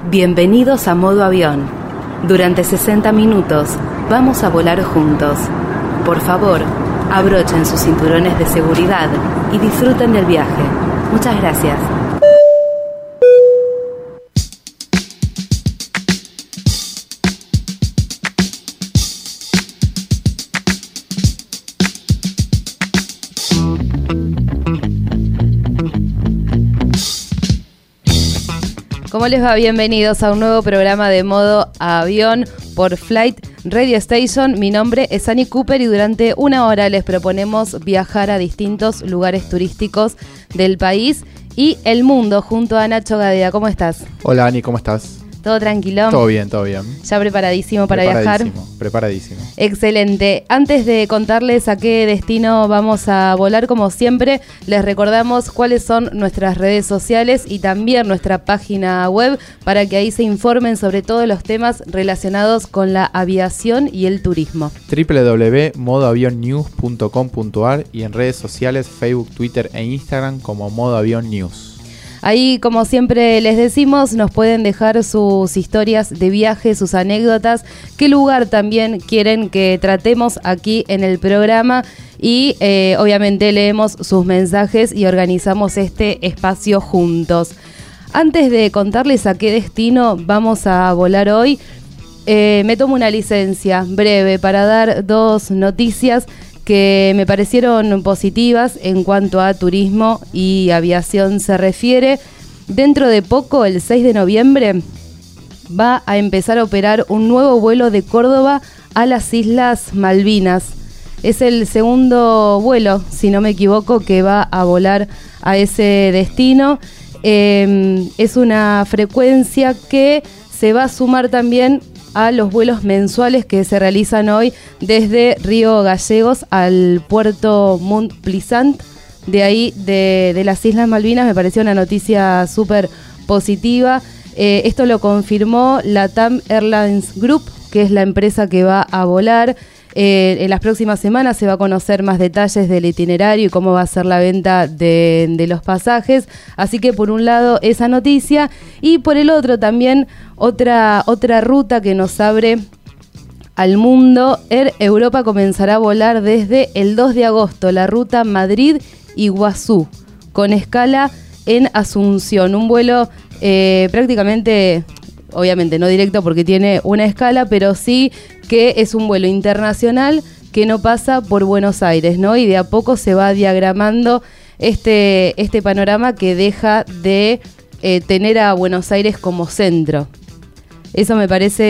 Bienvenidos a modo avión. Durante 60 minutos vamos a volar juntos. Por favor, abrochen sus cinturones de seguridad y disfruten del viaje. Muchas gracias. ¿Cómo les va? Bienvenidos a un nuevo programa de modo avión por Flight Radio Station. Mi nombre es Annie Cooper y durante una hora les proponemos viajar a distintos lugares turísticos del país y el mundo junto a Nacho Gadea. ¿Cómo estás? Hola Ani, ¿cómo estás? ¿Todo tranquilo? Todo bien, todo bien. ¿Ya preparadísimo para viajar? Preparadísimo. Excelente. Antes de contarles a qué destino vamos a volar, como siempre, les recordamos cuáles son nuestras redes sociales y también nuestra página web para que ahí se informen sobre todos los temas relacionados con la aviación y el turismo. www.modoavionnews.com.ar y en redes sociales Facebook, Twitter e Instagram como Modo Avión News. Ahí, como siempre les decimos, nos pueden dejar sus historias de viaje, sus anécdotas, qué lugar también quieren que tratemos aquí en el programa y eh, obviamente leemos sus mensajes y organizamos este espacio juntos. Antes de contarles a qué destino vamos a volar hoy, eh, me tomo una licencia breve para dar dos noticias que me parecieron positivas en cuanto a turismo y aviación se refiere. Dentro de poco, el 6 de noviembre, va a empezar a operar un nuevo vuelo de Córdoba a las Islas Malvinas. Es el segundo vuelo, si no me equivoco, que va a volar a ese destino. Em, es una frecuencia que se va a sumar también a los vuelos mensuales que se realizan hoy desde Río Gallegos al puerto Mont Plisant. De ahí, de, las Islas Malvinas, me pareció una noticia súper positiva. Eh, esto lo confirmó la TAM Airlines Group, que es la empresa que va a volar. Eh, en las próximas semanas se va a conocer más detalles del itinerario y cómo va a ser la venta de, los pasajes. Así que por un lado esa noticia y por el otro también otra, otra ruta que nos abre al mundo. Air Europa comenzará a volar desde el 2 de agosto la ruta Madrid-Iguazú con escala en Asunción. Un vuelo eh, prácticamente obviamente no directo porque tiene una escala, pero sí que es un vuelo internacional que no pasa por Buenos Aires, ¿no? Y de a poco se va diagramando este, este panorama que deja de eh, tener a Buenos Aires como centro. Eso me parece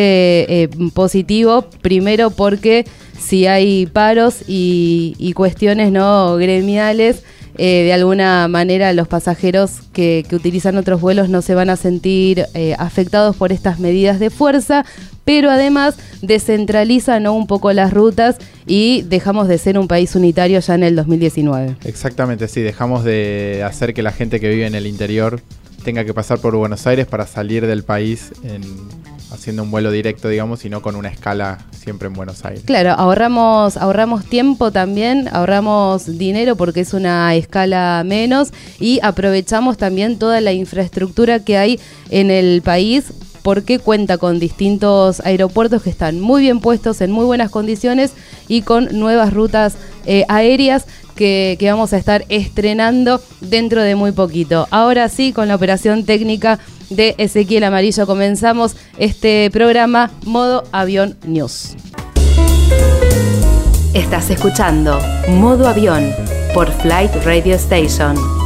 eh, positivo, primero porque si hay paros y, cuestiones no gremiales, eh, de alguna manera los pasajeros que, utilizan otros vuelos no se van a sentir eh, afectados por estas medidas de fuerza, pero además descentralizan un poco las rutas y dejamos de ser un país unitario ya en el 2019. Exactamente, sí, dejamos de hacer que la gente que vive en el interior tenga que pasar por Buenos Aires para salir del país haciendo un vuelo directo, digamos, y no con una escala siempre en Buenos Aires. Claro, ahorramos, ahorramos tiempo también, ahorramos dinero porque es una escala menos y aprovechamos también toda la infraestructura que hay en el país porque cuenta con distintos aeropuertos que están muy bien puestos, en muy buenas condiciones y con nuevas rutas eh, aéreas que, vamos a estar estrenando dentro de muy poquito. Ahora sí, con la operación técnica de Ezequiel Amarillo comenzamos este programa Modo Avión News. Estás escuchando Modo Avión por Flight Radio Station.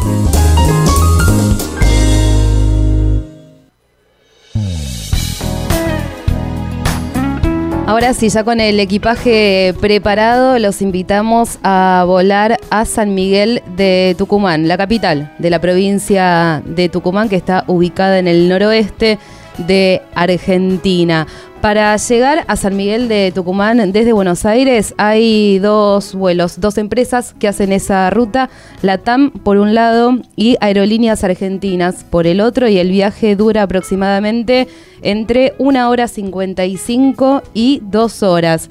Ahora sí, ya con el equipaje preparado, los invitamos a volar a San Miguel de Tucumán, la capital de la provincia de Tucumán, que está ubicada en el noroeste de Argentina. Para llegar a San Miguel de Tucumán desde Buenos Aires hay dos vuelos, dos empresas que hacen esa ruta, la TAM por un lado y Aerolíneas Argentinas por el otro y el viaje dura aproximadamente entre una hora 55 y dos horas.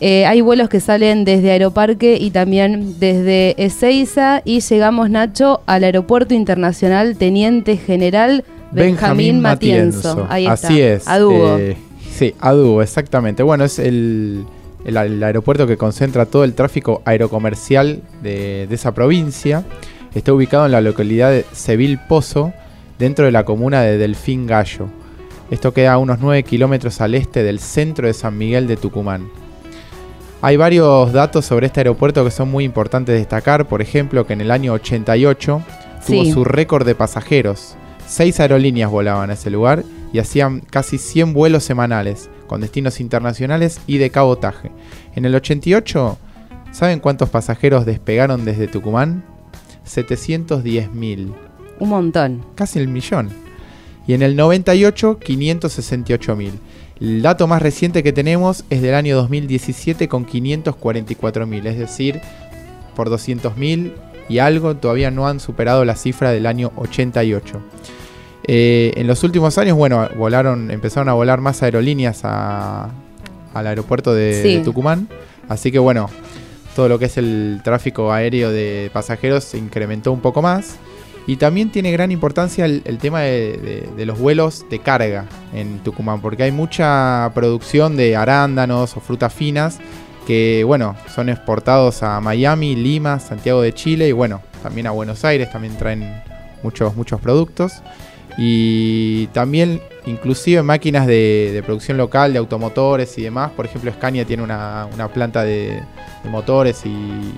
Eh, hay vuelos que salen desde Aeroparque y también desde Ezeiza y llegamos, Nacho, al Aeropuerto Internacional Teniente General Benjamín, Matienzo. Ahí está. Así es. Adubo. Sí, Adubo, exactamente. Bueno, es el, aeropuerto que concentra todo el tráfico aerocomercial de, de, esa provincia. Está ubicado en la localidad de Seville Pozo, dentro de la comuna de Delfín Gallo. Esto queda a unos 9 kilómetros al este del centro de San Miguel de Tucumán. Hay varios datos sobre este aeropuerto que son muy importantes de destacar. Por ejemplo, que en el año 88 tuvo su récord de pasajeros. Seis aerolíneas volaban a ese lugar y hacían casi 100 vuelos semanales con destinos internacionales y de cabotaje. En el 88, ¿saben cuántos pasajeros despegaron desde Tucumán? 710.000. Un montón. Casi el millón. Y en el 98, 568.000. El dato más reciente que tenemos es del año 2017 con 544.000, es decir, por 200.000 y algo todavía no han superado la cifra del año 88. Eh, en los últimos años, bueno, volaron, empezaron a volar más aerolíneas al aeropuerto de, Tucumán, así que bueno, todo lo que es el tráfico aéreo de pasajeros se incrementó un poco más. Y también tiene gran importancia el, tema de, los vuelos de carga en Tucumán, porque hay mucha producción de arándanos o frutas finas que, bueno, son exportados a Miami, Lima, Santiago de Chile y, bueno, también a Buenos Aires, también traen muchos, muchos productos. Y también, inclusive máquinas de, producción local, de automotores y demás. Por ejemplo, Scania tiene una, planta de motores y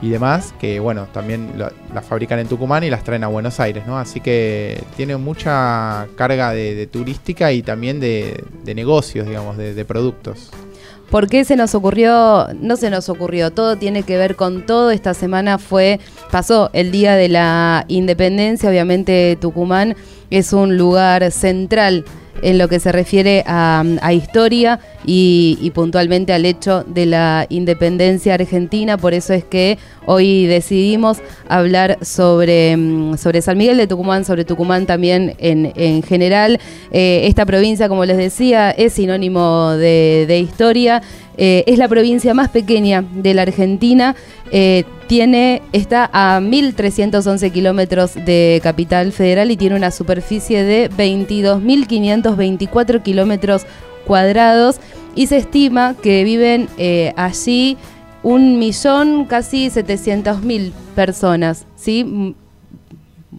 y demás, que bueno, también las fabrican en Tucumán y las traen a Buenos Aires, ¿no? Así que tiene mucha carga de, turística y también de, negocios, digamos, de, productos. ¿Por qué se nos ocurrió? No se nos ocurrió, todo tiene que ver con todo. Esta semana fue, pasó el Día de la Independencia, obviamente Tucumán es un lugar central en lo que se refiere a, historia y, puntualmente al hecho de la independencia argentina. Por eso es que hoy decidimos hablar sobre, mm, sobre San Miguel de Tucumán, sobre Tucumán también en, general. Eh, esta provincia, como les decía, es sinónimo de historia. Eh, es la provincia más pequeña de la Argentina. Eh, tiene, está a 1.311 kilómetros de capital federal y tiene una superficie de 22.524 kilómetros cuadrados. Y se estima que viven eh, allí un millón, casi 700.000 personas. ¿sí?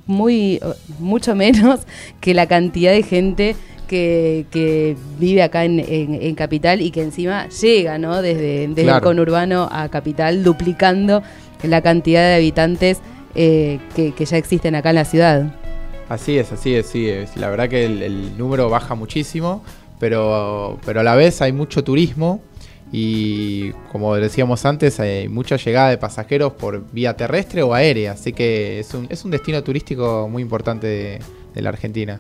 Muy, mucho menos que la cantidad de gente que, vive acá en, Capital y que encima llega, ¿no? Desde, el conurbano a Capital, duplicando la cantidad de habitantes eh, que, ya existen acá en la ciudad. Así es, así es, sí. La verdad que el, número baja muchísimo, pero, pero a la vez hay mucho turismo y como decíamos antes, hay mucha llegada de pasajeros por vía terrestre o aérea, así que es un, es un destino turístico muy importante de, de la Argentina.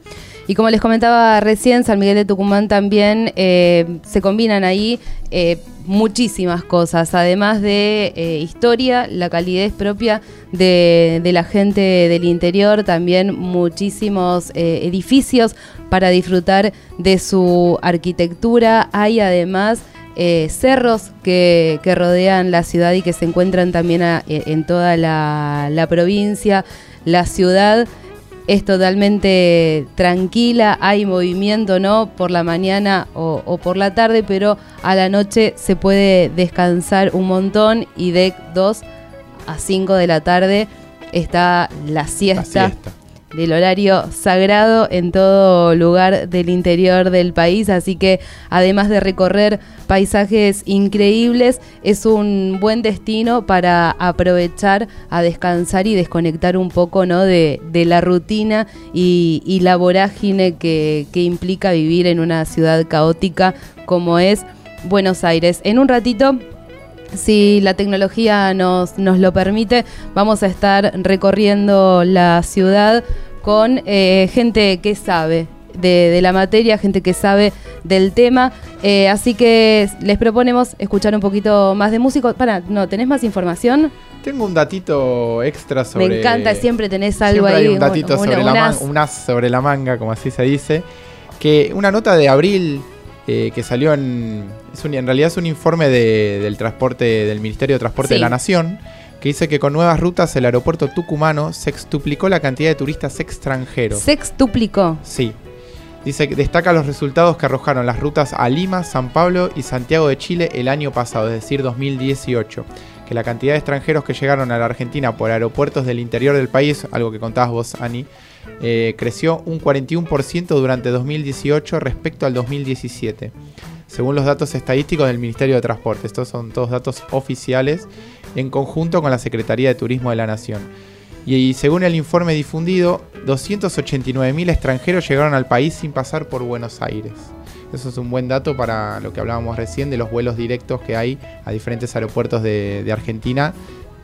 Y como les comentaba recién, San Miguel de Tucumán también eh, se combinan ahí eh, muchísimas cosas, además de eh, historia, la calidez propia de, la gente del interior, también muchísimos edificios para disfrutar de su arquitectura. Hay además... cerros que, rodean la ciudad y que se encuentran también en toda la, la provincia, la ciudad es totalmente tranquila, hay movimiento, ¿no? Por la mañana o, por la tarde, pero a la noche se puede descansar un montón y de 2 a 5 de la tarde está La siesta del horario sagrado en todo lugar del interior del país, así que además de recorrer paisajes increíbles, es un buen destino para aprovechar a descansar y desconectar un poco ¿no? de, la rutina y, la vorágine que, que implica vivir en una ciudad caótica como es Buenos Aires. En un ratito si la tecnología nos, nos lo permite, vamos a estar recorriendo la ciudad con eh, gente que sabe de, la materia, gente que sabe del tema. Eh, así que les proponemos escuchar un poquito más de música. Para, no, ¿tenés más información? Tengo un datito extra sobre. Me encanta, siempre tenés algo ahí. Hay un datito sobre, la sobre la manga, como así se dice. Que una nota de abril eh, que salió en. en realidad es un informe del transporte del Ministerio de Transporte de la Nación que dice que con nuevas rutas el aeropuerto tucumano sextuplicó la cantidad de turistas extranjeros. ¿Sextuplicó? Sí. Dice que destaca los resultados que arrojaron las rutas a Lima, San Pablo y Santiago de Chile el año pasado, es decir, 2018. Que la cantidad de extranjeros que llegaron a la Argentina por aeropuertos del interior del país, algo que contabas vos, Ani, eh, creció un 41% durante 2018 respecto al 2017 según los datos estadísticos del Ministerio de Transporte. Estos son todos datos oficiales en conjunto con la Secretaría de Turismo de la Nación. Y, según el informe difundido, 289.000 extranjeros llegaron al país sin pasar por Buenos Aires. Eso es un buen dato para lo que hablábamos recién de los vuelos directos que hay a diferentes aeropuertos de, de Argentina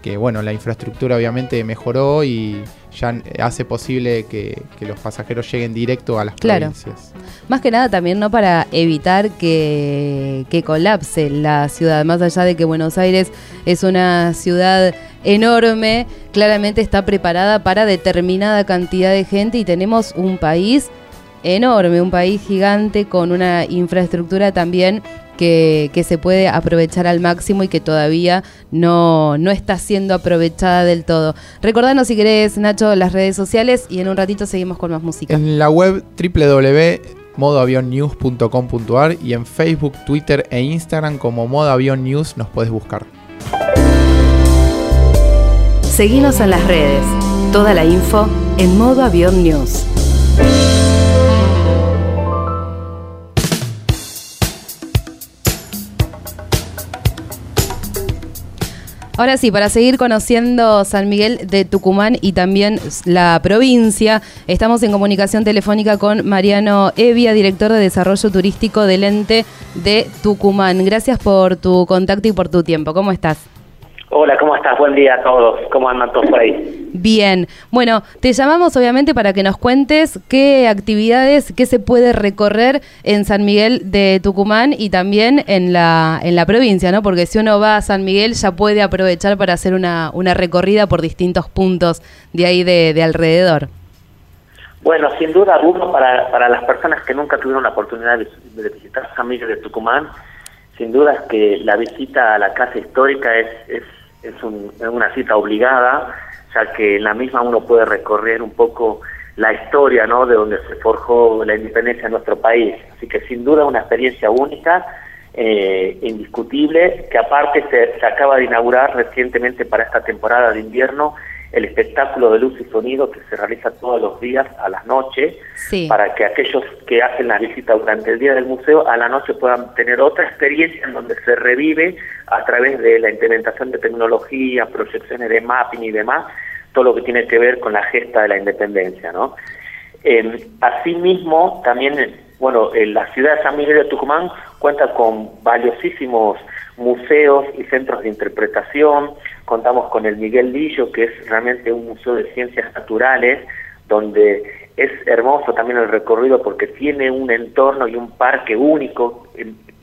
que bueno, la infraestructura obviamente mejoró y ya hace posible que, los pasajeros lleguen directo a las claro. provincias. Más que nada también no para evitar que, que colapse la ciudad, más allá de que Buenos Aires es una ciudad enorme, claramente está preparada para determinada cantidad de gente y tenemos un país enorme, un país gigante con una infraestructura también que, se puede aprovechar al máximo y que todavía no, no está siendo aprovechada del todo. Recordanos si querés, Nacho, las redes sociales y en un ratito seguimos con más música. En la web www.modoavionnews.com.ar y en Facebook, Twitter e Instagram como Modo Avión News nos puedes buscar. Seguinos en las redes. Toda la info en Modo Avión News. Ahora sí, para seguir conociendo San Miguel de Tucumán y también la provincia, estamos en comunicación telefónica con Mariano Evia, director de Desarrollo Turístico del ente de Tucumán. Gracias por tu contacto y por tu tiempo. ¿Cómo estás? Hola, ¿cómo estás? Buen día a todos. ¿Cómo andan todos por ahí? Bien. Bueno, te llamamos obviamente para que nos cuentes qué actividades, qué se puede recorrer en San Miguel de Tucumán y también en la, en la provincia, ¿no? Porque si uno va a San Miguel ya puede aprovechar para hacer una, una recorrida por distintos puntos de ahí de, alrededor. Bueno, sin duda alguno para, para las personas que nunca tuvieron la oportunidad de, de visitar San Miguel de Tucumán, sin duda es que la visita a la casa histórica es, es es, una cita obligada, ya que en la misma uno puede recorrer un poco la historia ¿no? de donde se forjó la independencia de nuestro país. Así que sin duda una experiencia única, eh, indiscutible, que aparte se, se acaba de inaugurar recientemente para esta temporada de invierno el espectáculo de luz y sonido que se realiza todos los días a las noches, para que aquellos que hacen la visita durante el día del museo a la noche puedan tener otra experiencia en donde se revive a través de la implementación de tecnología, proyecciones de mapping y demás, todo lo que tiene que ver con la gesta de la independencia, ¿no? Eh, asimismo, también, bueno, la ciudad de San Miguel de Tucumán cuenta con valiosísimos museos y centros de interpretación, contamos con el Miguel Lillo, que es realmente un museo de ciencias naturales, donde es hermoso también el recorrido porque tiene un entorno y un parque único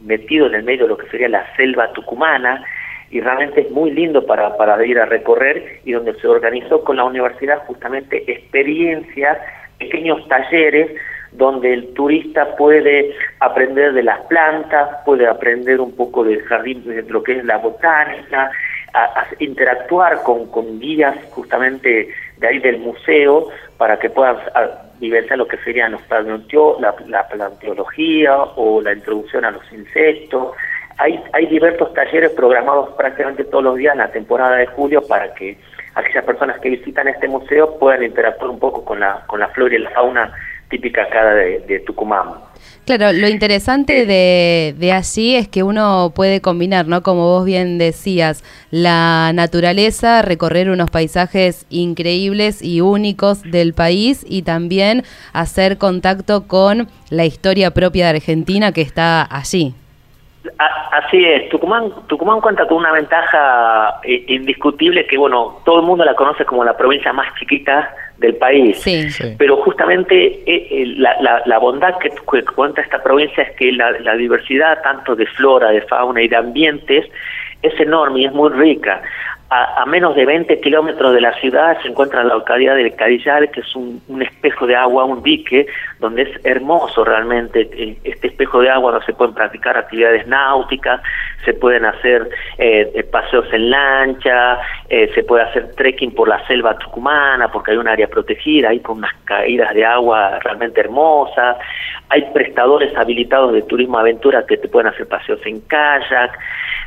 metido en el medio de lo que sería la selva tucumana y realmente es muy lindo para, para ir a recorrer y donde se organizó con la universidad justamente experiencias, pequeños talleres donde el turista puede aprender de las plantas, puede aprender un poco del jardín, de lo que es la botánica, a, interactuar con, con, guías justamente de ahí del museo para que puedan vivenciar lo que serían los la, la planteología o la introducción a los insectos. Hay, hay diversos talleres programados prácticamente todos los días en la temporada de julio para que aquellas personas que visitan este museo puedan interactuar un poco con la, con la flora y la fauna típica acá de Tucumán. Claro, lo interesante de, de, allí es que uno puede combinar, ¿no? Como vos bien decías, la naturaleza, recorrer unos paisajes increíbles y únicos del país y también hacer contacto con la historia propia de Argentina que está allí. Así es, Tucumán, Tucumán cuenta con una ventaja eh, indiscutible que, bueno, todo el mundo la conoce como la provincia más chiquita del país. Pero justamente eh, eh, la, la, bondad que, cuenta esta provincia es que la, la, diversidad tanto de flora, de fauna y de ambientes es enorme y es muy rica. a, menos de 20 kilómetros de la ciudad se encuentra la localidad de Cadillal, que es un, espejo de agua, un dique, donde es hermoso realmente eh, este espejo de agua, donde se pueden practicar actividades náuticas, se pueden hacer eh, paseos en lancha, se puede hacer trekking por la selva tucumana, porque hay un área protegida, hay con unas caídas de agua realmente hermosas, hay prestadores habilitados de turismo aventura que te pueden hacer paseos en kayak,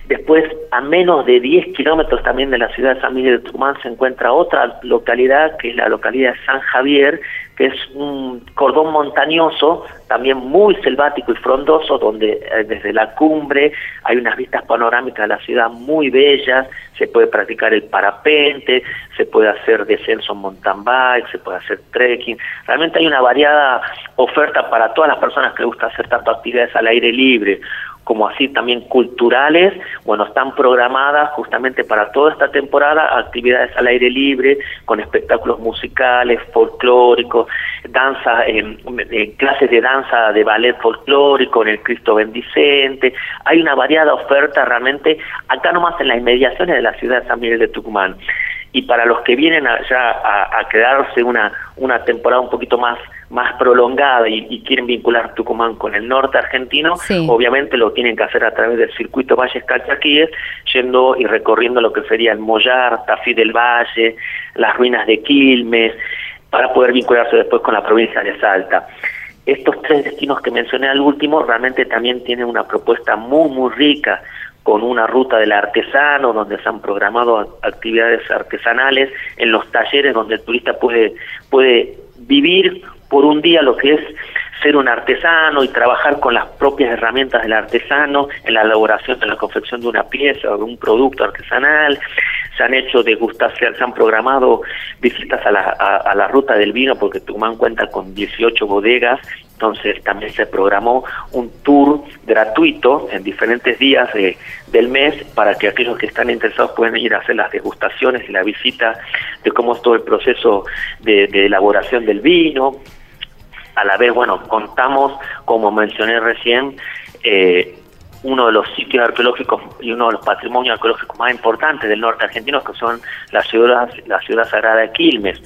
Después, a menos de 10 kilómetros también de la ciudad de San Miguel de Tucumán, se encuentra otra localidad, que es la localidad de San Javier, que es un cordón montañoso, también muy selvático y frondoso, donde eh, desde la cumbre hay unas vistas panorámicas de la ciudad muy bellas, se puede practicar el parapente, se puede hacer descenso en mountain bike, se puede hacer trekking. Realmente hay una variada oferta para todas las personas que les gusta hacer tanto actividades al aire libre como así también culturales, bueno, están programadas justamente para toda esta temporada actividades al aire libre, con espectáculos musicales, folclóricos, danza, clases de danza de ballet folclórico en el Cristo Bendicente, hay una variada oferta realmente acá nomás en las inmediaciones de la ciudad de San Miguel de Tucumán. Y para los que vienen allá a, a quedarse una, una temporada un poquito más más prolongada y, quieren vincular Tucumán con el norte argentino, obviamente lo tienen que hacer a través del circuito Valles Calchaquíes, yendo y recorriendo lo que sería el Mollar, Tafí del Valle, las ruinas de Quilmes, para poder vincularse después con la provincia de Salta. Estos tres destinos que mencioné al último realmente también tienen una propuesta muy, muy rica con una ruta del artesano, donde se han programado actividades artesanales, en los talleres donde el turista puede, puede vivir por un día lo que es ser un artesano y trabajar con las propias herramientas del artesano en la elaboración, en la confección de una pieza o de un producto artesanal. Se han hecho degustaciones, se han programado visitas a la, a, la ruta del vino porque Tucumán cuenta con 18 bodegas entonces también se programó un tour gratuito en diferentes días de, del mes para que aquellos que están interesados puedan ir a hacer las degustaciones y la visita de cómo es todo el proceso de, de elaboración del vino, a la vez, bueno, contamos, como mencioné recién, eh, uno de los sitios arqueológicos y uno de los patrimonios arqueológicos más importantes del norte argentino, que son las ciudades, la ciudad sagrada de Quilmes.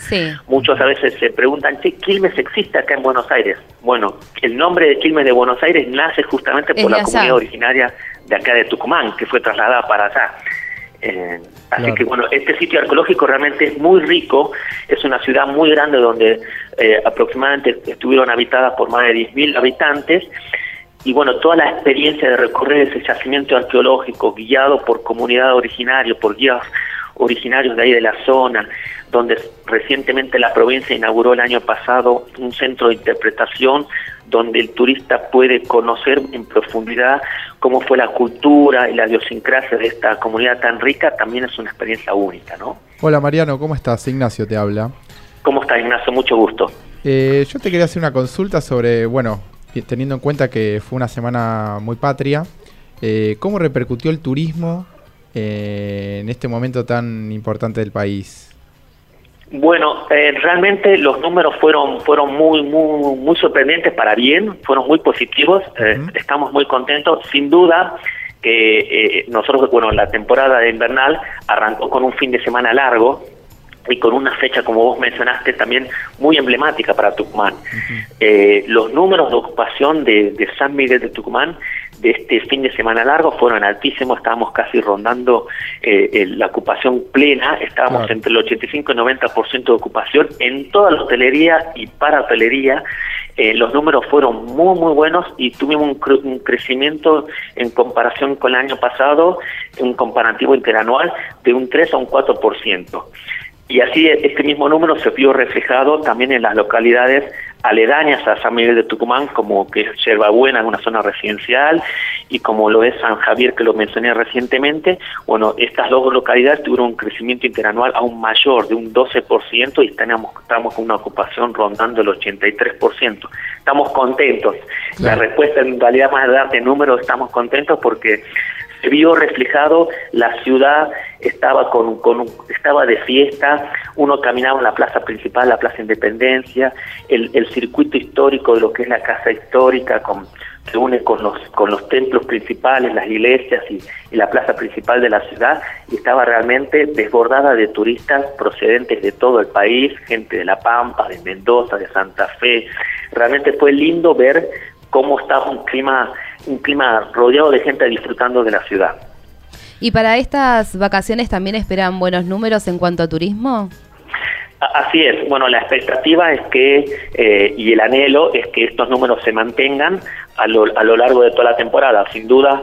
Muchos a veces se preguntan, ¿qué Quilmes existe acá en Buenos Aires? Bueno, el nombre de Quilmes de Buenos Aires nace justamente por la comunidad originaria de acá de Tucumán, que fue trasladada para allá. Eh, así que bueno, este sitio arqueológico realmente es muy rico, es una ciudad muy grande donde eh, aproximadamente estuvieron habitadas por más de 10.000 habitantes. Y bueno, toda la experiencia de recorrer ese yacimiento arqueológico guiado por comunidad originaria, por guías originarios de ahí de la zona, donde recientemente la provincia inauguró el año pasado un centro de interpretación donde el turista puede conocer en profundidad cómo fue la cultura y la idiosincrasia de esta comunidad tan rica, también es una experiencia única, ¿no? Hola Mariano, ¿cómo estás? Ignacio te habla. ¿Cómo estás Ignacio? Mucho gusto. Eh, yo te quería hacer una consulta sobre, bueno, teniendo en cuenta que fue una semana muy patria, eh, ¿cómo repercutió el turismo eh, en este momento tan importante del país? Bueno, eh, realmente los números fueron fueron muy muy muy sorprendentes para bien, fueron muy positivos. Eh, estamos muy contentos, sin duda que eh, nosotros bueno la temporada invernal arrancó con un fin de semana largo y con una fecha, como vos mencionaste, también muy emblemática para Tucumán. los números de ocupación de, de San Miguel de Tucumán de este fin de semana largo fueron altísimos, estábamos casi rondando eh, la ocupación plena, estábamos entre el 85 y 90% de ocupación en toda la hotelería y para hotelería. Eh, los números fueron muy, muy buenos y tuvimos un, crecimiento en comparación con el año pasado, un comparativo interanual de un 3 a un 4%. Y así este mismo número se vio reflejado también en las localidades aledañas a San Miguel de Tucumán, como que es Yerbabuena, una zona residencial, y como lo es San Javier, que lo mencioné recientemente, bueno, estas dos localidades tuvieron un crecimiento interanual aún mayor, de un 12%, y tenemos, estamos con una ocupación rondando el 83%. Estamos contentos. La respuesta en realidad más de darte números, estamos contentos porque se vio reflejado, la ciudad estaba con, con estaba de fiesta, uno caminaba en la plaza principal, la plaza Independencia, el, el circuito histórico de lo que es la casa histórica con se une con los, con los templos principales, las iglesias y, la plaza principal de la ciudad y estaba realmente desbordada de turistas procedentes de todo el país, gente de La Pampa, de Mendoza, de Santa Fe. Realmente fue lindo ver cómo estaba un clima, un clima rodeado de gente disfrutando de la ciudad. ¿Y para estas vacaciones también esperan buenos números en cuanto a turismo? Así es, bueno, la expectativa es que, eh, y el anhelo es que estos números se mantengan a lo, a lo largo de toda la temporada. Sin duda,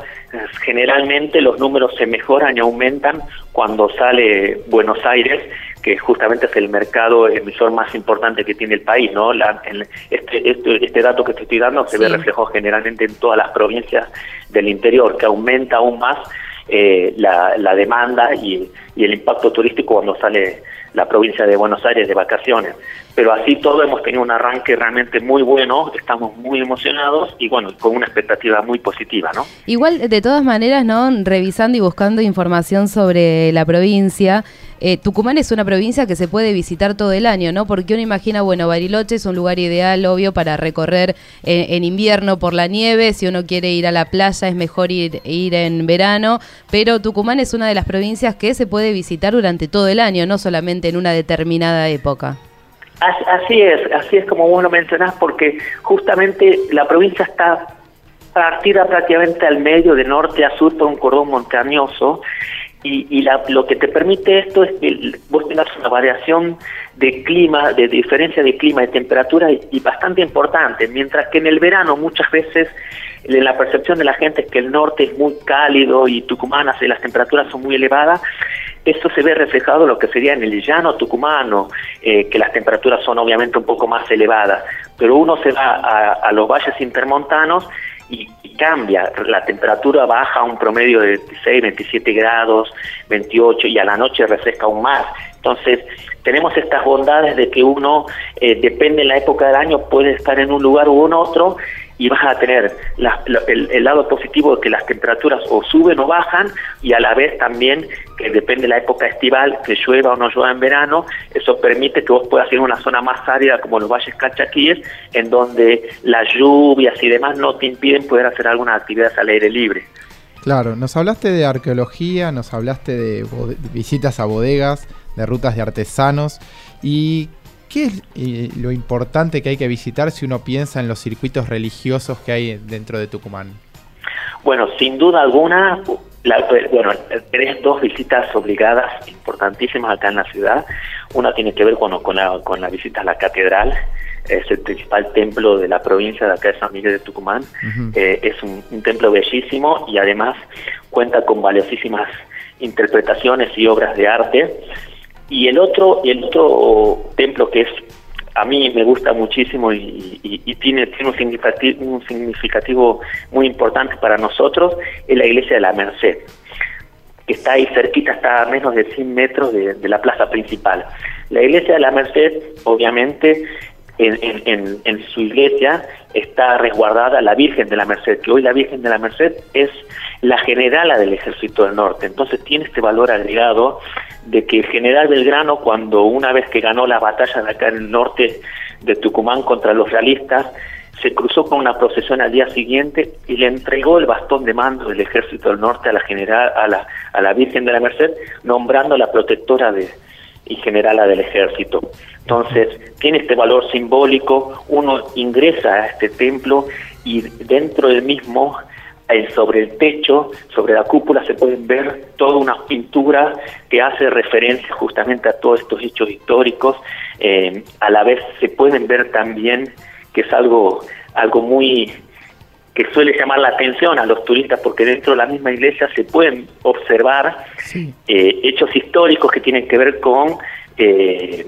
generalmente los números se mejoran y aumentan cuando sale Buenos Aires, que justamente es el mercado emisor más importante que tiene el país, ¿no? La, este, este, este, dato que te estoy dando se ve reflejado generalmente en todas las provincias del interior, que aumenta aún más eh, la, la demanda y, y el impacto turístico cuando sale la provincia de Buenos Aires de vacaciones. Pero así todo hemos tenido un arranque realmente muy bueno, estamos muy emocionados y bueno, con una expectativa muy positiva, ¿no? Igual, de todas maneras, ¿no? Revisando y buscando información sobre la provincia, eh, Tucumán es una provincia que se puede visitar todo el año, ¿no? Porque uno imagina, bueno, Bariloche es un lugar ideal, obvio, para recorrer eh, en invierno por la nieve, si uno quiere ir a la playa es mejor ir, ir en verano, pero Tucumán es una de las provincias que se puede visitar durante todo el año, no solamente en una determinada época. Así es, así es como vos lo mencionás, porque justamente la provincia está partida prácticamente al medio, de norte a sur, por un cordón montañoso, y, lo que te permite esto es que vos tengas una variación de clima, de diferencia de clima, de temperatura y, bastante importante, mientras que en el verano muchas veces la percepción de la gente es que el norte es muy cálido y Tucumán hace las temperaturas son muy elevadas, eso se ve reflejado en lo que sería en el llano tucumano, eh, que las temperaturas son obviamente un poco más elevadas, pero uno se va a los valles intermontanos y, cambia, la temperatura baja a un promedio de 26, 27 grados, 28 y a la noche refresca aún más. Entonces, tenemos estas bondades de que uno, eh, depende de la época del año, puede estar en un lugar u otro y vas a tener el, lado positivo de que las temperaturas o suben o bajan y a la vez también que depende de la época estival, que llueva o no llueva en verano, eso permite que vos puedas ir a una zona más árida como los valles cachaquíes, en donde las lluvias y demás no te impiden poder hacer alguna actividad al aire libre. Claro, nos hablaste de arqueología, nos hablaste de visitas a bodegas, de rutas de artesanos y ¿Qué es eh, lo importante que hay que visitar si uno piensa en los circuitos religiosos que hay dentro de Tucumán? Bueno, sin duda alguna, bueno, tenés dos visitas obligadas importantísimas acá en la ciudad. Una tiene que ver con, con, la, con la visita a la catedral, es el principal templo de la provincia de acá de San Miguel de Tucumán. Eh, es un, un, templo bellísimo y además cuenta con valiosísimas interpretaciones y obras de arte. Y el otro, el otro templo que es a mí me gusta muchísimo y, tiene, tiene un, significativo, un significativo muy importante para nosotros, es la iglesia de la Merced, que está ahí cerquita, está a menos de 100 metros de, la plaza principal. La iglesia de la Merced, obviamente, en, en, su iglesia está resguardada la Virgen de la Merced, que hoy la Virgen de la Merced es la generala del Ejército del Norte. Entonces tiene este valor agregado de que el general Belgrano, cuando una vez que ganó la batalla de acá en el norte de Tucumán contra los realistas, se cruzó con una procesión al día siguiente y le entregó el bastón de mando del ejército del norte a la general, a la, a la Virgen de la Merced, nombrando la protectora de, y generala del ejército. Entonces, tiene este valor simbólico, uno ingresa a este templo y dentro del mismo sobre el techo, sobre la cúpula, se pueden ver toda una pintura que hace referencia justamente a todos estos hechos históricos. Eh, a la vez se pueden ver también que es algo, algo muy que suele llamar la atención a los turistas porque dentro de la misma iglesia se pueden observar eh, hechos históricos que tienen que ver con eh,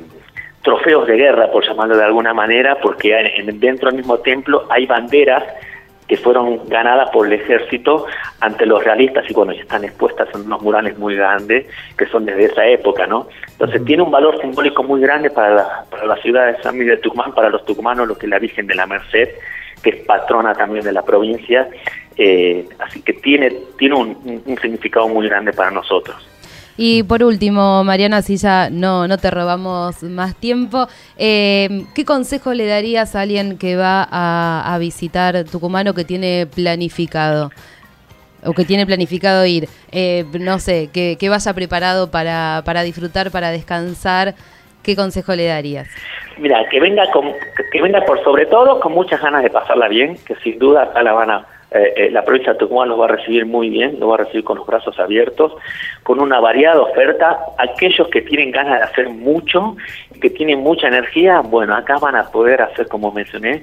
trofeos de guerra, por llamarlo de alguna manera, porque dentro del mismo templo hay banderas que fueron ganadas por el ejército ante los realistas y bueno, ya están expuestas en unos murales muy grandes que son desde esa época, ¿no? Entonces tiene un valor simbólico muy grande para la, para la ciudad de San Miguel de Tucumán, para los tucumanos, lo que es la Virgen de la Merced, que es patrona también de la provincia, eh, así que tiene, tiene un significado muy grande para nosotros. Y por último, Mariana, si ya no, no te robamos más tiempo, eh, ¿qué consejo le darías a alguien que va a, visitar Tucumán o que tiene planificado? o que tiene planificado ir, eh, no sé, que, que, vaya preparado para, para disfrutar, para descansar, ¿qué consejo le darías? Mira, que venga, con, que venga por sobre todo con muchas ganas de pasarla bien, que sin duda acá la van eh, eh, la provincia de Tucumán los va a recibir muy bien, los va a recibir con los brazos abiertos, con una variada oferta. Aquellos que tienen ganas de hacer mucho, que tienen mucha energía, bueno, acá van a poder hacer, como mencioné,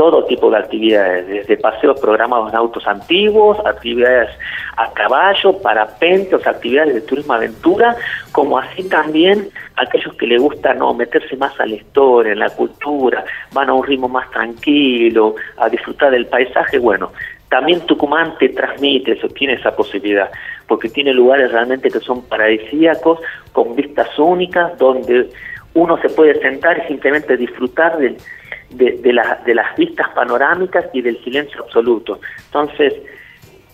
todo tipo de actividades, desde paseos programados en autos antiguos, actividades a caballo, parapentes, actividades de turismo aventura, como así también aquellos que les gusta no meterse más a la historia, en la cultura, van a un ritmo más tranquilo, a disfrutar del paisaje, bueno, también Tucumán te transmite eso, tiene esa posibilidad, porque tiene lugares realmente que son paradisíacos, con vistas únicas, donde uno se puede sentar y simplemente disfrutar de, de, de, de las vistas panorámicas y del silencio absoluto. Entonces,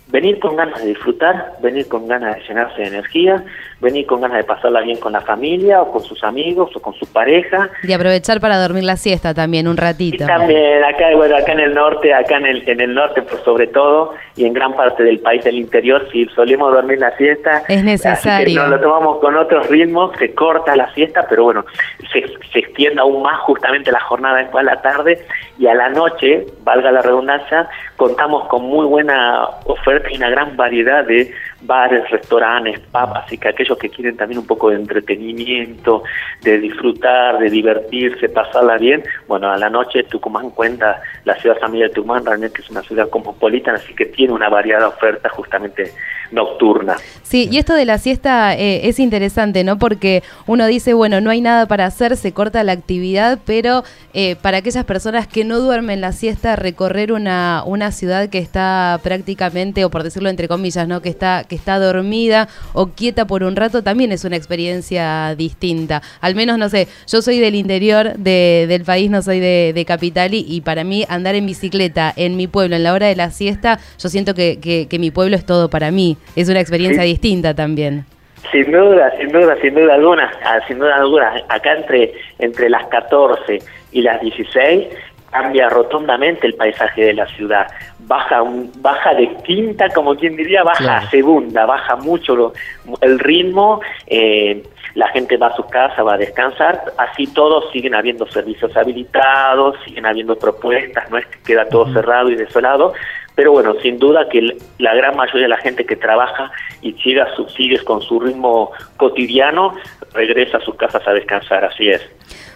venir con ganas de disfrutar, venir con ganas de llenarse de energía, venir con ganas de pasarla bien con la familia o con sus amigos o con su pareja. Y aprovechar para dormir la siesta también un ratito. Y también acá, bueno, acá en el norte, acá en el, en el norte pues sobre todo y en gran parte del país del interior, si solemos dormir la siesta, es necesario. Nos lo tomamos con otros ritmos, se corta la siesta, pero bueno, se, se extiende aún más justamente la jornada después a la tarde y a la noche, valga la redundancia, contamos con muy buena oferta y una gran variedad de bares, restaurantes, pubs, así que aquellos que quieren también un poco de entretenimiento, de disfrutar, de divertirse, pasarla bien, bueno, a la noche Tucumán cuenta, la ciudad familiar de Tucumán realmente es una ciudad cosmopolita, así que tiene una variada oferta justamente nocturna. Sí, y esto de la siesta eh, es interesante, ¿no? Porque uno dice, bueno, no hay nada para hacer, se corta la actividad, pero eh, para aquellas personas que no duermen la siesta, recorrer una, una ciudad que está prácticamente, o por decirlo entre comillas, ¿no? Que está que está dormida o quieta por un rato también es una experiencia distinta. Al menos, no sé, yo soy del interior del país, no soy de, capital y, para mí andar en bicicleta en mi pueblo en la hora de la siesta, yo siento que, que, mi pueblo es todo para mí. Es una experiencia distinta también. Sin duda, sin duda, sin duda alguna, ah, sin duda alguna. Acá entre, entre las 14 y las 16 cambia rotundamente el paisaje de la ciudad. Baja, un, baja de quinta, como quien diría, baja a segunda, baja mucho el ritmo, eh, la gente va a su casa, va a descansar, así todos siguen habiendo servicios habilitados, siguen habiendo propuestas, no es que queda todo cerrado y desolado, pero bueno, sin duda que la gran mayoría de la gente que trabaja y sigue, sigue con su ritmo cotidiano, regresa a sus casas a descansar, así es.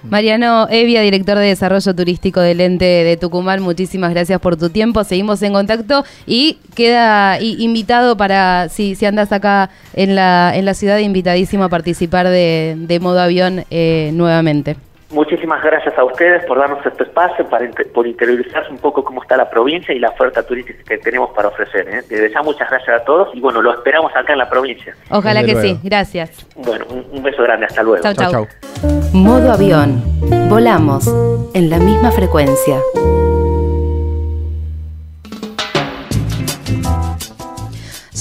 Mariano Evia, director de Desarrollo Turístico del Ente de Tucumán, muchísimas gracias por tu tiempo. Seguimos en contacto y queda invitado para, si, si andas acá en la, en la ciudad, invitadísimo a participar de, de modo avión eh, nuevamente. Muchísimas gracias a ustedes por darnos este espacio, para por interiorizarse un poco cómo está la provincia y la oferta turística que tenemos para ofrecer. ¿eh? Desde ya muchas gracias a todos y bueno, lo esperamos acá en la provincia. Ojalá que sí, gracias. Bueno, un, beso grande, hasta luego. Chau, chau. Modo avión. Volamos en la misma frecuencia.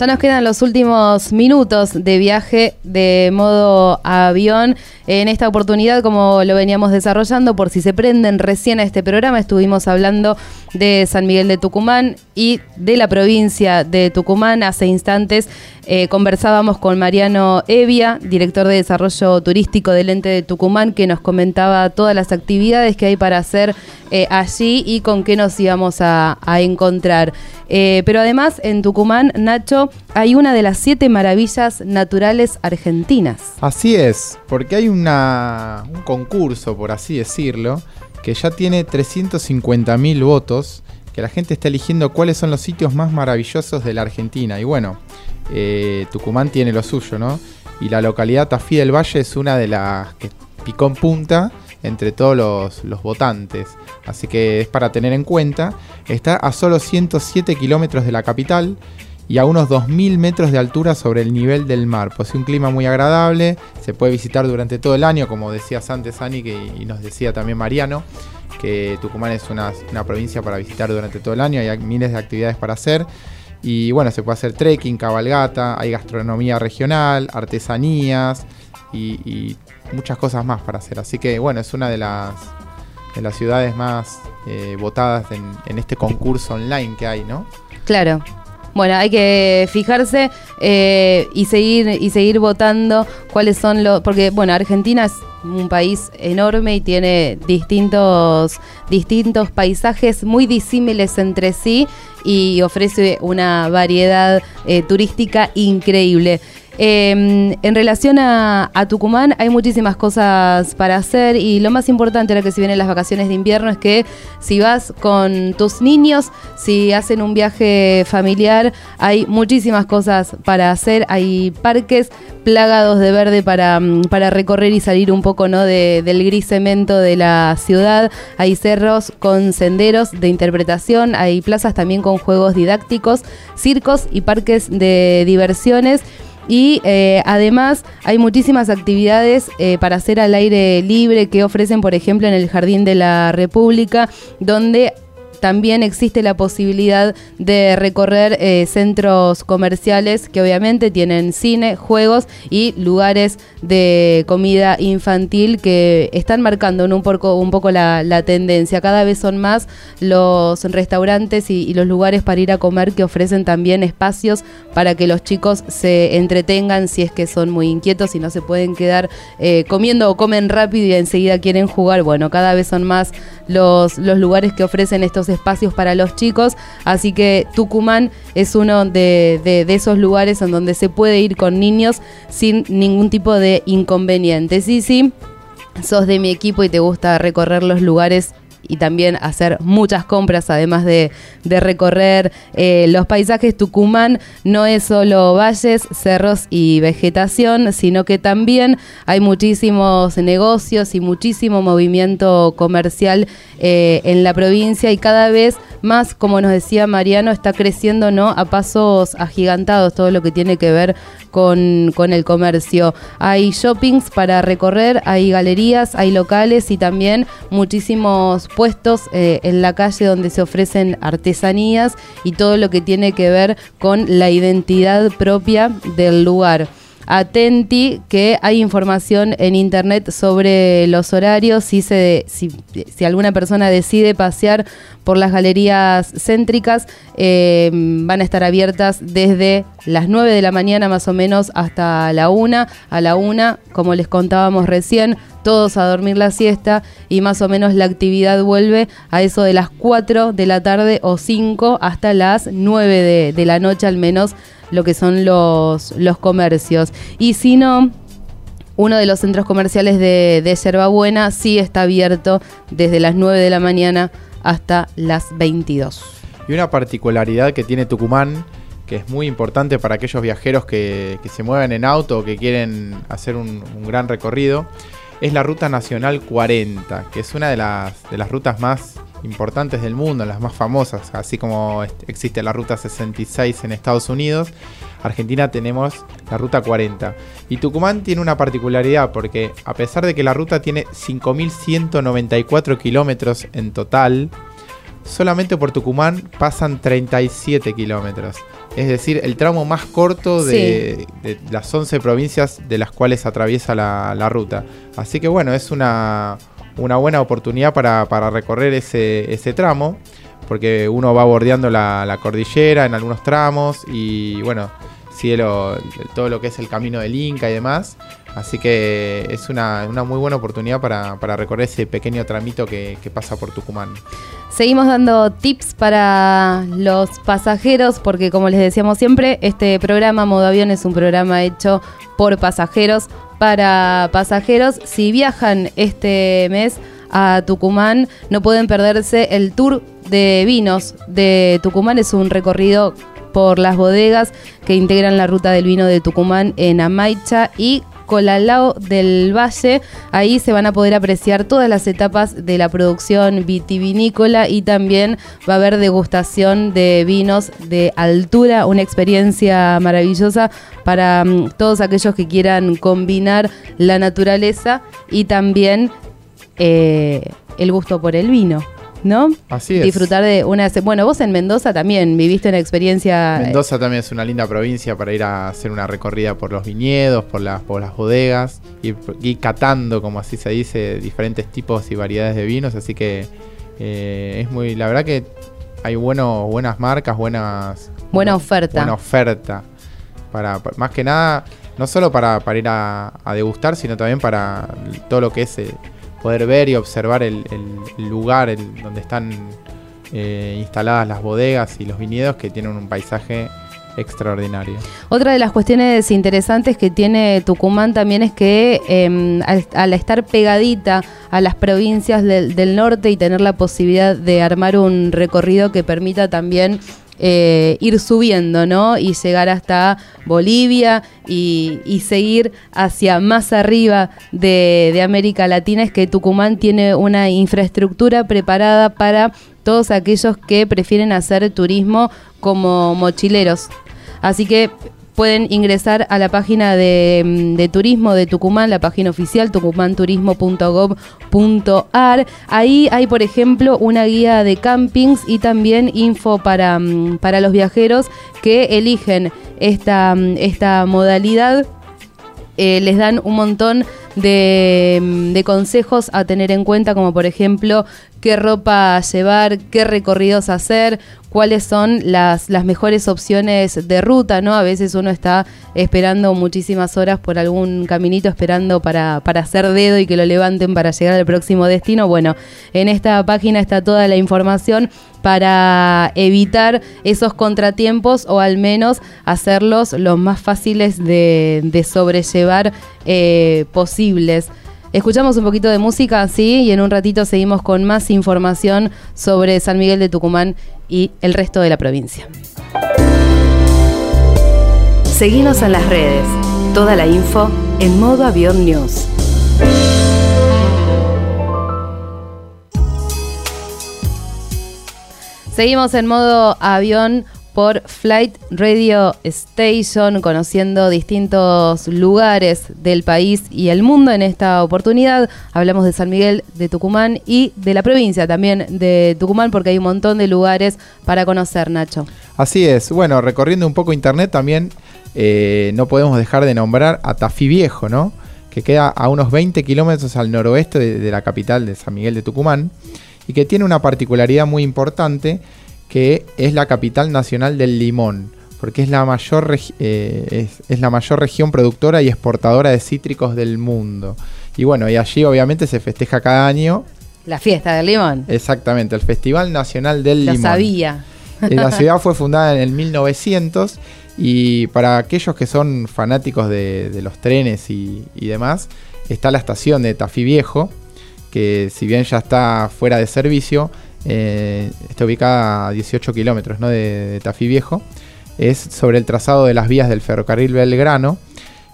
Ya nos quedan los últimos minutos de viaje de modo avión. En esta oportunidad, como lo veníamos desarrollando, por si se prenden recién a este programa, estuvimos hablando de San Miguel de Tucumán y de la provincia de Tucumán. Hace instantes eh, conversábamos con Mariano Evia, director de Desarrollo Turístico del Ente de Tucumán, que nos comentaba todas las actividades que hay para hacer eh, allí y con qué nos íbamos a, encontrar. Eh, pero además, en Tucumán, Nacho, hay una de las siete maravillas naturales argentinas. Así es, porque hay una, un concurso, por así decirlo, que ya tiene 350.000 votos, que la gente está eligiendo cuáles son los sitios más maravillosos de la Argentina. Y bueno, eh, Tucumán tiene lo suyo, ¿no? Y la localidad Tafí del Valle es una de las que picó en punta entre todos los, los, votantes. Así que es para tener en cuenta. Está a solo 107 kilómetros de la capital y a unos 2.000 metros de altura sobre el nivel del mar. Posee un clima muy agradable, se puede visitar durante todo el año, como decías antes, Ani, que, y nos decía también Mariano, que Tucumán es una, provincia para visitar durante todo el año, hay miles de actividades para hacer. Y bueno, se puede hacer trekking, cabalgata, hay gastronomía regional, artesanías y, y muchas cosas más para hacer. Así que bueno, es una de las, de las ciudades más eh, votadas en, en este concurso online que hay, ¿no? Claro. Bueno, hay que fijarse eh, y seguir y seguir votando cuáles son los porque bueno Argentina es un país enorme y tiene distintos distintos paisajes muy disímiles entre sí y ofrece una variedad eh, turística increíble. Eh, en relación a, Tucumán hay muchísimas cosas para hacer y lo más importante ahora que se vienen las vacaciones de invierno es que si vas con tus niños, si hacen un viaje familiar, hay muchísimas cosas para hacer, hay parques plagados de verde para, para recorrer y salir un poco ¿no? De, del gris cemento de la ciudad, hay cerros con senderos de interpretación, hay plazas también con juegos didácticos, circos y parques de diversiones. Y eh, además hay muchísimas actividades eh, para hacer al aire libre que ofrecen, por ejemplo, en el Jardín de la República, donde también existe la posibilidad de recorrer eh, centros comerciales que obviamente tienen cine, juegos y lugares de comida infantil que están marcando un poco, un poco la, tendencia. Cada vez son más los restaurantes y, y, los lugares para ir a comer que ofrecen también espacios para que los chicos se entretengan si es que son muy inquietos y no se pueden quedar eh, comiendo o comen rápido y enseguida quieren jugar. Bueno, cada vez son más los, los lugares que ofrecen estos espacios para los chicos, así que Tucumán es uno de, de, esos lugares en donde se puede ir con niños sin ningún tipo de inconveniente. Sí, sí, sos de mi equipo y te gusta recorrer los lugares y también hacer muchas compras, además de, de recorrer eh, los paisajes. Tucumán no es solo valles, cerros y vegetación, sino que también hay muchísimos negocios y muchísimo movimiento comercial eh, en la provincia y cada vez más, como nos decía Mariano, está creciendo ¿no? a pasos agigantados todo lo que tiene que ver con, con el comercio. Hay shoppings para recorrer, hay galerías, hay locales y también muchísimos puestos eh, en la calle donde se ofrecen artesanías y todo lo que tiene que ver con la identidad propia del lugar atenti que hay información en internet sobre los horarios, si, se, si, si alguna persona decide pasear por las galerías céntricas, eh, van a estar abiertas desde las 9 de la mañana más o menos hasta la 1, a la 1, como les contábamos recién, todos a dormir la siesta y más o menos la actividad vuelve a eso de las 4 de la tarde o 5 hasta las 9 de, de la noche al menos lo que son los, los comercios. Y si no, uno de los centros comerciales de, de Yerbabuena sí está abierto desde las 9 de la mañana hasta las 22. Y una particularidad que tiene Tucumán, que es muy importante para aquellos viajeros que, que se mueven en auto o que quieren hacer un, un, gran recorrido, es la Ruta Nacional 40, que es una de las, de las rutas más importantes del mundo, las más famosas, así como existe la Ruta 66 en Estados Unidos, Argentina tenemos la Ruta 40. Y Tucumán tiene una particularidad porque a pesar de que la ruta tiene 5.194 kilómetros en total, solamente por Tucumán pasan 37 kilómetros. Es decir, el tramo más corto de, sí. de, las 11 provincias de las cuales atraviesa la, la ruta. Así que bueno, es una, una buena oportunidad para, para recorrer ese, ese, tramo, porque uno va bordeando la, cordillera en algunos tramos y bueno, cielo, todo lo que es el camino del Inca y demás. Así que es una, una muy buena oportunidad para, para, recorrer ese pequeño tramito que, que pasa por Tucumán. Seguimos dando tips para los pasajeros porque como les decíamos siempre, este programa Modo Avión es un programa hecho por pasajeros para pasajeros. Si viajan este mes a Tucumán, no pueden perderse el tour de vinos de Tucumán. Es un recorrido por las bodegas que integran la ruta del vino de Tucumán en Amaicha y Colalao del Valle. Ahí se van a poder apreciar todas las etapas de la producción vitivinícola y también va a haber degustación de vinos de altura, una experiencia maravillosa para um, todos aquellos que quieran combinar la naturaleza y también eh, el gusto por el vino. ¿No? Así es. Disfrutar de una... Bueno, vos en Mendoza también viviste una experiencia... eh, Mendoza también es una linda provincia para ir a hacer una recorrida por los viñedos, por las, por las bodegas, y ir catando, como así se dice, diferentes tipos y variedades de vinos. Así que eh, es muy. La verdad que hay bueno, buenas marcas, buenas. Buena oferta. Buena oferta. Para, pa- más que nada, no solo para, para ir a, a degustar, sino también para todo lo que es eh, poder ver y observar el, el- lugar el- donde están eh, instaladas las bodegas y los viñedos que tienen un paisaje extraordinario. Otra de las cuestiones interesantes que tiene Tucumán también es que eh, al, estar pegadita a las provincias del norte y tener la posibilidad de armar un recorrido que permita también eh, ir subiendo, ¿no? Y llegar hasta Bolivia y, y seguir hacia más arriba de, de América Latina, es que Tucumán tiene una infraestructura preparada para todos aquellos que prefieren hacer turismo como mochileros. Así que pueden ingresar a la página de, mm, de turismo de Tucumán, la página oficial tucumanturismo.gov.ar. Ahí hay, por ejemplo, una guía de campings y también info para, mm, para los viajeros que eligen esta, mm, esta modalidad eh, les dan un montón de, mm, de consejos a tener en cuenta, como por ejemplo qué ropa llevar, qué recorridos hacer, cuáles son las, las mejores opciones de ruta, ¿no? A veces uno está esperando muchísimas horas por algún caminito, esperando para, para hacer dedo y que lo levanten para llegar al próximo destino. Bueno, en esta página está toda la información para evitar esos contratiempos o al menos hacerlos los más fáciles de, de sobrellevar eh, posibles. Escuchamos un poquito de música, sí, y en un ratito seguimos con más información sobre San Miguel de Tucumán y el resto de la provincia. Seguinos en las redes. Toda la info en modo avión news. Seguimos en modo avión por Flight Radio Station, conociendo distintos lugares del país y el mundo. En esta oportunidad hablamos de San Miguel de Tucumán y de la provincia también de Tucumán, porque hay un montón de lugares para conocer, Nacho. Así es, bueno, recorriendo un poco internet también eh, no podemos dejar de nombrar a Tafí Viejo, ¿no? Que queda a unos 20 kilómetros al noroeste de, de la capital de San Miguel de Tucumán y que tiene una particularidad muy importante que es la capital nacional del limón, porque es la mayor, eh, es, es la mayor región productora y exportadora de cítricos del mundo. Y bueno, y allí obviamente se festeja cada año, La fiesta del limón. exactamente, el Festival Nacional del Lo Limón. sabía. Eh, La ciudad fue fundada en el 1900 y para aquellos que son fanáticos de, de los trenes y, y demás, está la estación de Tafí Viejo, que si bien ya está fuera de servicio, eh, está ubicada a 18 kilómetros de, de Tafí Viejo. Es sobre el trazado de las vías del ferrocarril Belgrano.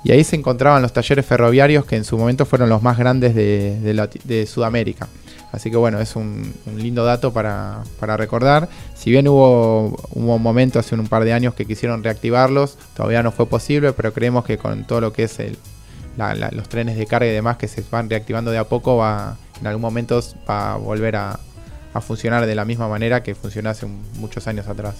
Y ahí se encontraban los talleres ferroviarios que en su momento fueron los más grandes de, Sudamérica. Así que bueno, es un, lindo dato para, recordar. Si bien hubo, un momento hace un par de años que quisieron reactivarlos, todavía no fue posible, pero creemos que con todo lo que es los trenes de carga y demás que se van reactivando de a poco, va en algún momento va a volver a, a funcionar de la misma manera que funcionó hace muchos años atrás.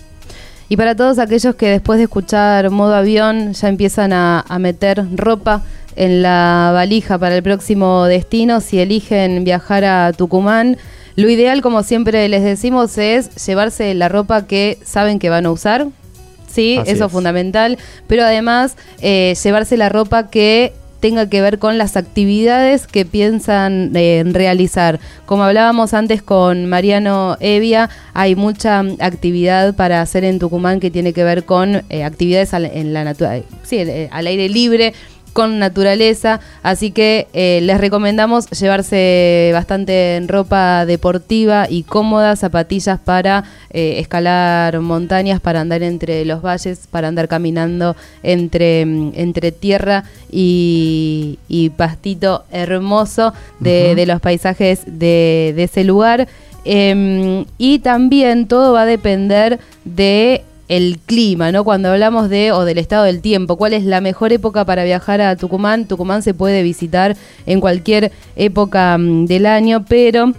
Y para todos aquellos que después de escuchar modo avión ya empiezan a, a meter ropa en la valija para el próximo destino, si eligen viajar a Tucumán, lo ideal, como siempre les decimos, es llevarse la ropa que saben que van a usar. Sí, Así eso es. es fundamental. Pero además, eh, llevarse la ropa que tenga que ver con las actividades que piensan eh, realizar. Como hablábamos antes con Mariano Evia, hay mucha mm, actividad para hacer en Tucumán que tiene que ver con eh, actividades en la natura- sí, eh, al aire libre con naturaleza, así que eh, les recomendamos llevarse bastante ropa deportiva y cómoda, zapatillas para eh, escalar montañas, para andar entre los valles, para andar caminando entre, mm, entre tierra y, y pastito hermoso de, de los paisajes de, de ese lugar. Em, y también todo va a depender de el clima, ¿no? Cuando hablamos de o del estado del tiempo, ¿cuál es la mejor época para viajar a Tucumán? Tucumán se puede visitar en cualquier época mm, del año, pero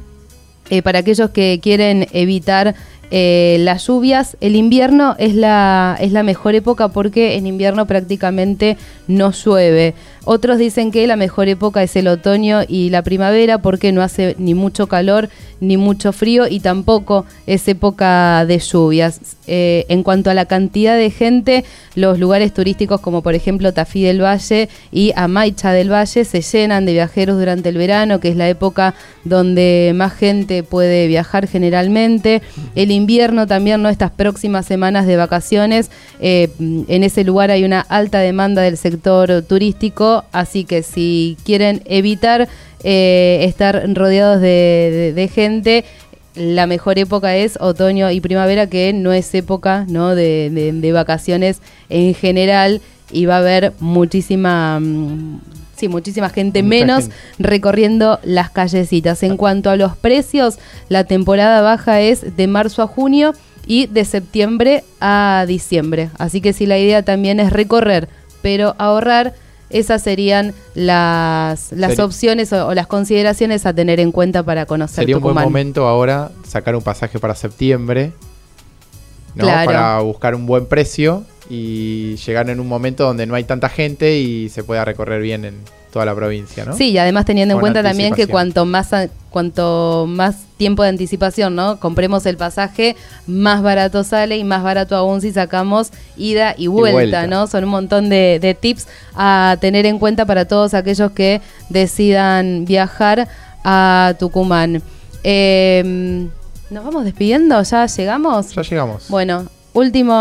eh, para aquellos que quieren evitar eh, las lluvias, el invierno es la, es la mejor época porque en invierno prácticamente no llueve. Otros dicen que la mejor época es el otoño y la primavera porque no hace ni mucho calor ni mucho frío y tampoco es época de lluvias. Eh, en cuanto a la cantidad de gente, los lugares turísticos como por ejemplo Tafí del Valle y Amaicha del Valle se llenan de viajeros durante el verano, que es la época donde más gente puede viajar generalmente. El invierno también, ¿no? Estas próximas semanas de vacaciones, eh, en ese lugar hay una alta demanda del sector turístico, así que si quieren evitar eh, estar rodeados de, gente, la mejor época es otoño y primavera, que no es época ¿no? De, vacaciones en general y va a haber muchísima... Sí, muchísima gente menos recorriendo las callecitas. En cuanto a los precios, la temporada baja es de marzo a junio y de septiembre a diciembre. Así que si la idea también es recorrer, pero ahorrar, esas serían las, las opciones o, las consideraciones a tener en cuenta para conocer Sería un buen momento ahora sacar un pasaje para septiembre, ¿no? Para buscar un buen precio y llegar en un momento donde no hay tanta gente y se pueda recorrer bien en, toda la provincia, ¿no? Sí, y además teniendo en cuenta también que cuanto más cuanto más tiempo de anticipación, ¿no? Compremos el pasaje, más barato sale y más barato aún si sacamos ida y vuelta, ¿no? Son un montón de, tips a tener en cuenta para todos aquellos que decidan viajar a Tucumán. Em, ¿Nos vamos despidiendo? ¿Ya llegamos? Ya llegamos. Bueno, último,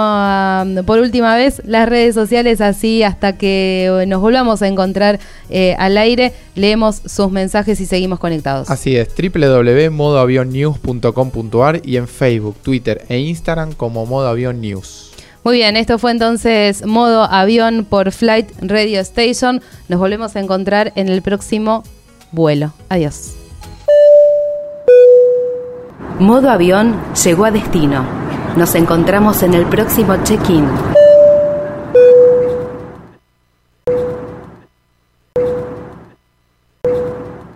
por última vez, las redes sociales, así hasta que nos volvamos a encontrar eh, al aire, leemos sus mensajes y seguimos conectados. Así es, www.modoavionnews.com.ar y en Facebook, Twitter e Instagram como Modo Avión News. Muy bien, esto fue entonces Modo Avión por Flight Radio Station. Nos volvemos a encontrar en el próximo vuelo. Adiós. Modo Avión llegó a destino. Nos encontramos en el próximo check-in.